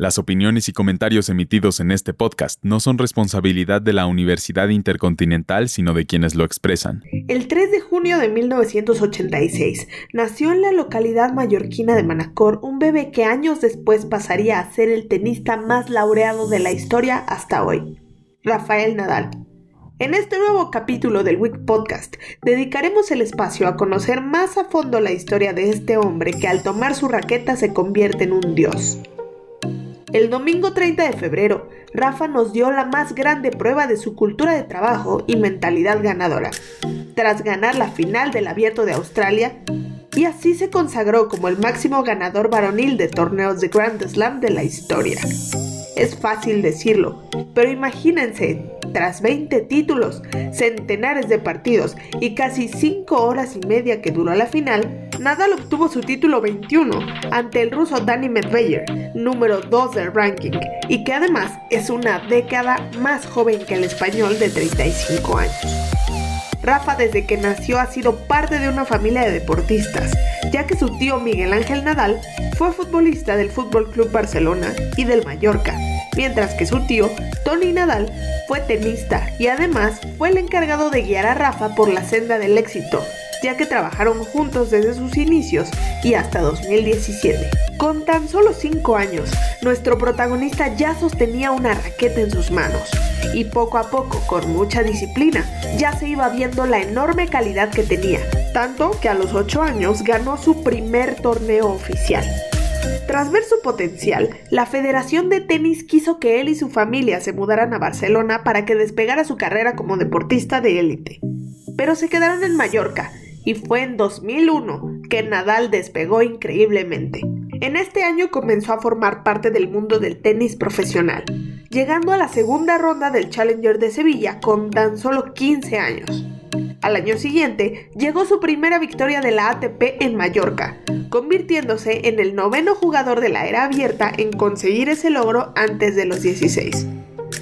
Las opiniones y comentarios emitidos en este podcast no son responsabilidad de la Universidad Intercontinental, sino de quienes lo expresan. El 3 de junio de 1986 nació en la localidad mallorquina de Manacor un bebé que años después pasaría a ser el tenista más laureado de la historia hasta hoy, Rafael Nadal. En este nuevo capítulo del Week Podcast dedicaremos el espacio a conocer más a fondo la historia de este hombre que al tomar su raqueta se convierte en un dios. El domingo 30 de febrero, Rafa nos dio la más grande prueba de su cultura de trabajo y mentalidad ganadora, tras ganar la final del Abierto de Australia, y así se consagró como el máximo ganador varonil de torneos de Grand Slam de la historia. Es fácil decirlo, pero imagínense, tras 20 títulos, centenares de partidos y casi 5 horas y media que duró la final, Nadal obtuvo su título 21 ante el ruso Danny Medvedev, número 2 del ranking, y que además es una década más joven que el español de 35 años. Rafa desde que nació ha sido parte de una familia de deportistas, ya que su tío Miguel Ángel Nadal fue futbolista del Fútbol Club Barcelona y del Mallorca, mientras que su tío Tony Nadal fue tenista y además fue el encargado de guiar a Rafa por la senda del éxito, ya que trabajaron juntos desde sus inicios y hasta 2017. Con tan solo 5 años, nuestro protagonista ya sostenía una raqueta en sus manos y poco a poco, con mucha disciplina, ya se iba viendo la enorme calidad que tenía, tanto que a los 8 años ganó su primer torneo oficial. Tras ver su potencial, la Federación de Tenis quiso que él y su familia se mudaran a Barcelona para que despegara su carrera como deportista de élite. Pero se quedaron en Mallorca y fue en 2001 que Nadal despegó increíblemente. En este año comenzó a formar parte del mundo del tenis profesional, llegando a la segunda ronda del Challenger de Sevilla con tan solo 15 años. Al año siguiente llegó su primera victoria de la ATP en Mallorca, convirtiéndose en el noveno jugador de la era abierta en conseguir ese logro antes de los 16.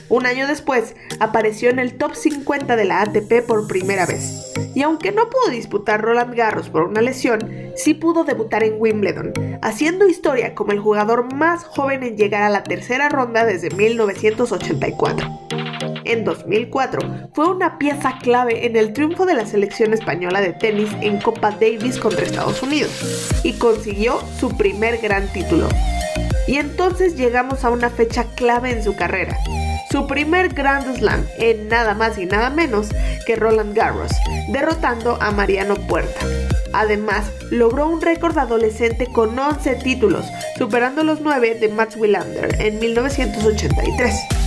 Un año después, apareció en el top 50 de la ATP por primera vez. Y aunque no pudo disputar Roland Garros por una lesión, sí pudo debutar en Wimbledon, haciendo historia como el jugador más joven en llegar a la tercera ronda desde 1984. En 2004 fue una pieza clave en el triunfo de la selección española de tenis en Copa Davis contra Estados Unidos y consiguió su primer gran título. Y entonces llegamos a una fecha clave en su carrera, su primer Grand Slam en nada más y nada menos que Roland Garros, derrotando a Mariano Puerta. Además, logró un récord adolescente con 11 títulos, superando los 9 de Mats Wilander en 1983.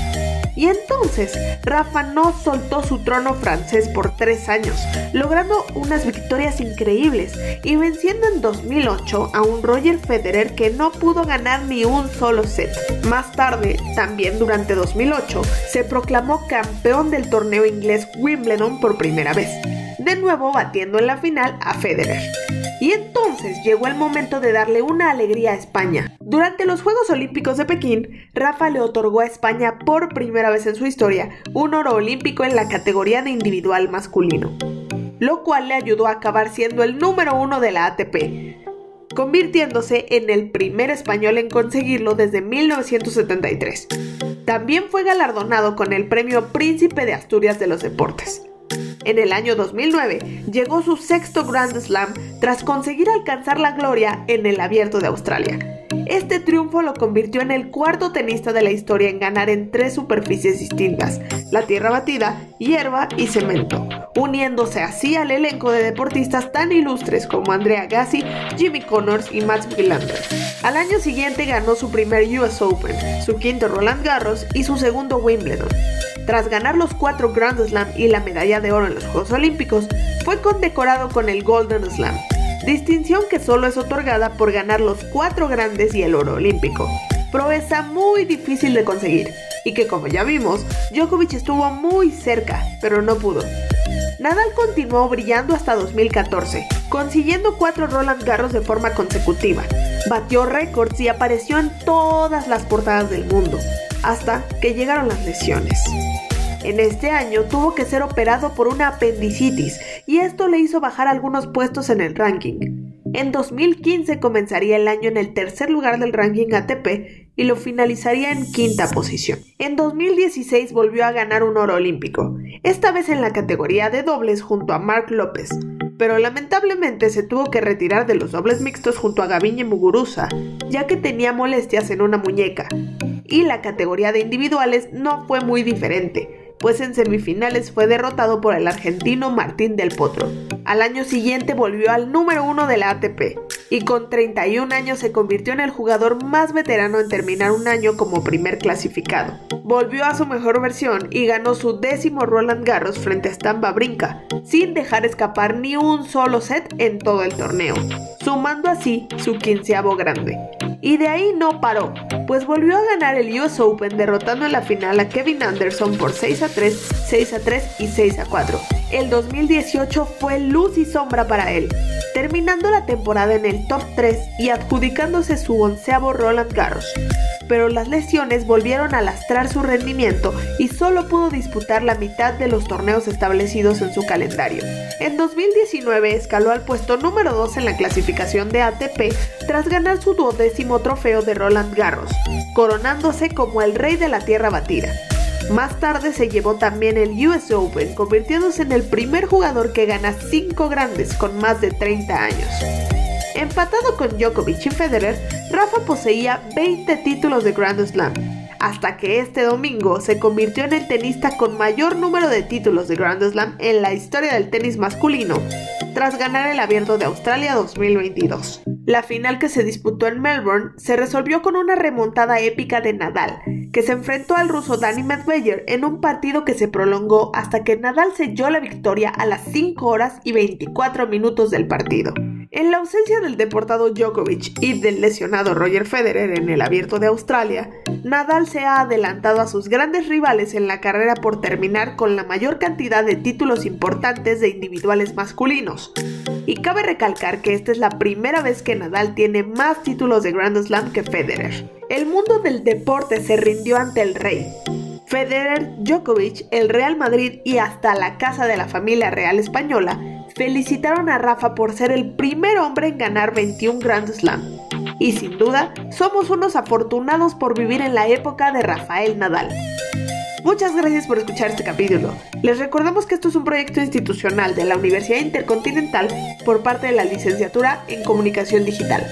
Y entonces, Rafa no soltó su trono francés por tres años, logrando unas victorias increíbles y venciendo en 2008 a un Roger Federer que no pudo ganar ni un solo set. Más tarde, también durante 2008, se proclamó campeón del torneo inglés Wimbledon por primera vez, de nuevo batiendo en la final a Federer. Y entonces llegó el momento de darle una alegría a España. Durante los Juegos Olímpicos de Pekín, Rafa le otorgó a España por primera vez en su historia un oro olímpico en la categoría de individual masculino, lo cual le ayudó a acabar siendo el número uno de la ATP, convirtiéndose en el primer español en conseguirlo desde 1973. También fue galardonado con el premio Príncipe de Asturias de los Deportes. En el año 2009 llegó su sexto Grand Slam tras conseguir alcanzar la gloria en el Abierto de Australia. Este triunfo lo convirtió en el cuarto tenista de la historia en ganar en tres superficies distintas, la tierra batida, hierba y cemento, uniéndose así al elenco de deportistas tan ilustres como Andrea Gassi, Jimmy Connors y Mats Wilander. Al año siguiente ganó su primer US Open, su quinto Roland Garros y su segundo Wimbledon. Tras ganar los cuatro Grand Slam y la medalla de oro en los Juegos Olímpicos, fue condecorado con el Golden Slam, distinción que solo es otorgada por ganar los cuatro grandes y el oro olímpico, proeza muy difícil de conseguir, y que como ya vimos, Djokovic estuvo muy cerca, pero no pudo. Nadal continuó brillando hasta 2014, consiguiendo cuatro Roland Garros de forma consecutiva, batió récords y apareció en todas las portadas del mundo, hasta que llegaron las lesiones. En este año tuvo que ser operado por una apendicitis y esto le hizo bajar algunos puestos en el ranking. En 2015 comenzaría el año en el tercer lugar del ranking ATP y lo finalizaría en quinta posición. En 2016 volvió a ganar un oro olímpico, esta vez en la categoría de dobles junto a Mark López, pero lamentablemente se tuvo que retirar de los dobles mixtos junto a Gaviñe Muguruza, ya que tenía molestias en una muñeca. Y la categoría de individuales no fue muy diferente, pues en semifinales fue derrotado por el argentino Martín del Potro. Al año siguiente volvió al número uno de la ATP y con 31 años se convirtió en el jugador más veterano en terminar un año como primer clasificado. Volvió a su mejor versión y ganó su décimo Roland Garros frente a Stan Brinca, sin dejar escapar ni un solo set en todo el torneo, sumando así su quinceavo grande. Y de ahí no paró, pues volvió a ganar el US Open derrotando en la final a Kevin Anderson por 6 a 3, 6 a 3 y 6 a 4. El 2018 fue luz y sombra para él, terminando la temporada en el top 3 y adjudicándose su onceavo Roland Garros pero las lesiones volvieron a lastrar su rendimiento y solo pudo disputar la mitad de los torneos establecidos en su calendario. En 2019 escaló al puesto número 2 en la clasificación de ATP tras ganar su duodécimo trofeo de Roland Garros, coronándose como el rey de la tierra batida. Más tarde se llevó también el US Open, convirtiéndose en el primer jugador que gana 5 grandes con más de 30 años. Empatado con Djokovic y Federer, Rafa poseía 20 títulos de Grand Slam, hasta que este domingo se convirtió en el tenista con mayor número de títulos de Grand Slam en la historia del tenis masculino, tras ganar el Abierto de Australia 2022. La final que se disputó en Melbourne se resolvió con una remontada épica de Nadal, que se enfrentó al ruso Dani Medvedev en un partido que se prolongó hasta que Nadal selló la victoria a las 5 horas y 24 minutos del partido. En la ausencia del deportado Djokovic y del lesionado Roger Federer en el Abierto de Australia, Nadal se ha adelantado a sus grandes rivales en la carrera por terminar con la mayor cantidad de títulos importantes de individuales masculinos. Y cabe recalcar que esta es la primera vez que Nadal tiene más títulos de Grand Slam que Federer. El mundo del deporte se rindió ante el rey, Federer, Djokovic, el Real Madrid y hasta la casa de la familia real española felicitaron a Rafa por ser el primer hombre en ganar 21 Grand Slam. Y sin duda, somos unos afortunados por vivir en la época de Rafael Nadal. Muchas gracias por escuchar este capítulo. Les recordamos que esto es un proyecto institucional de la Universidad Intercontinental por parte de la Licenciatura en Comunicación Digital.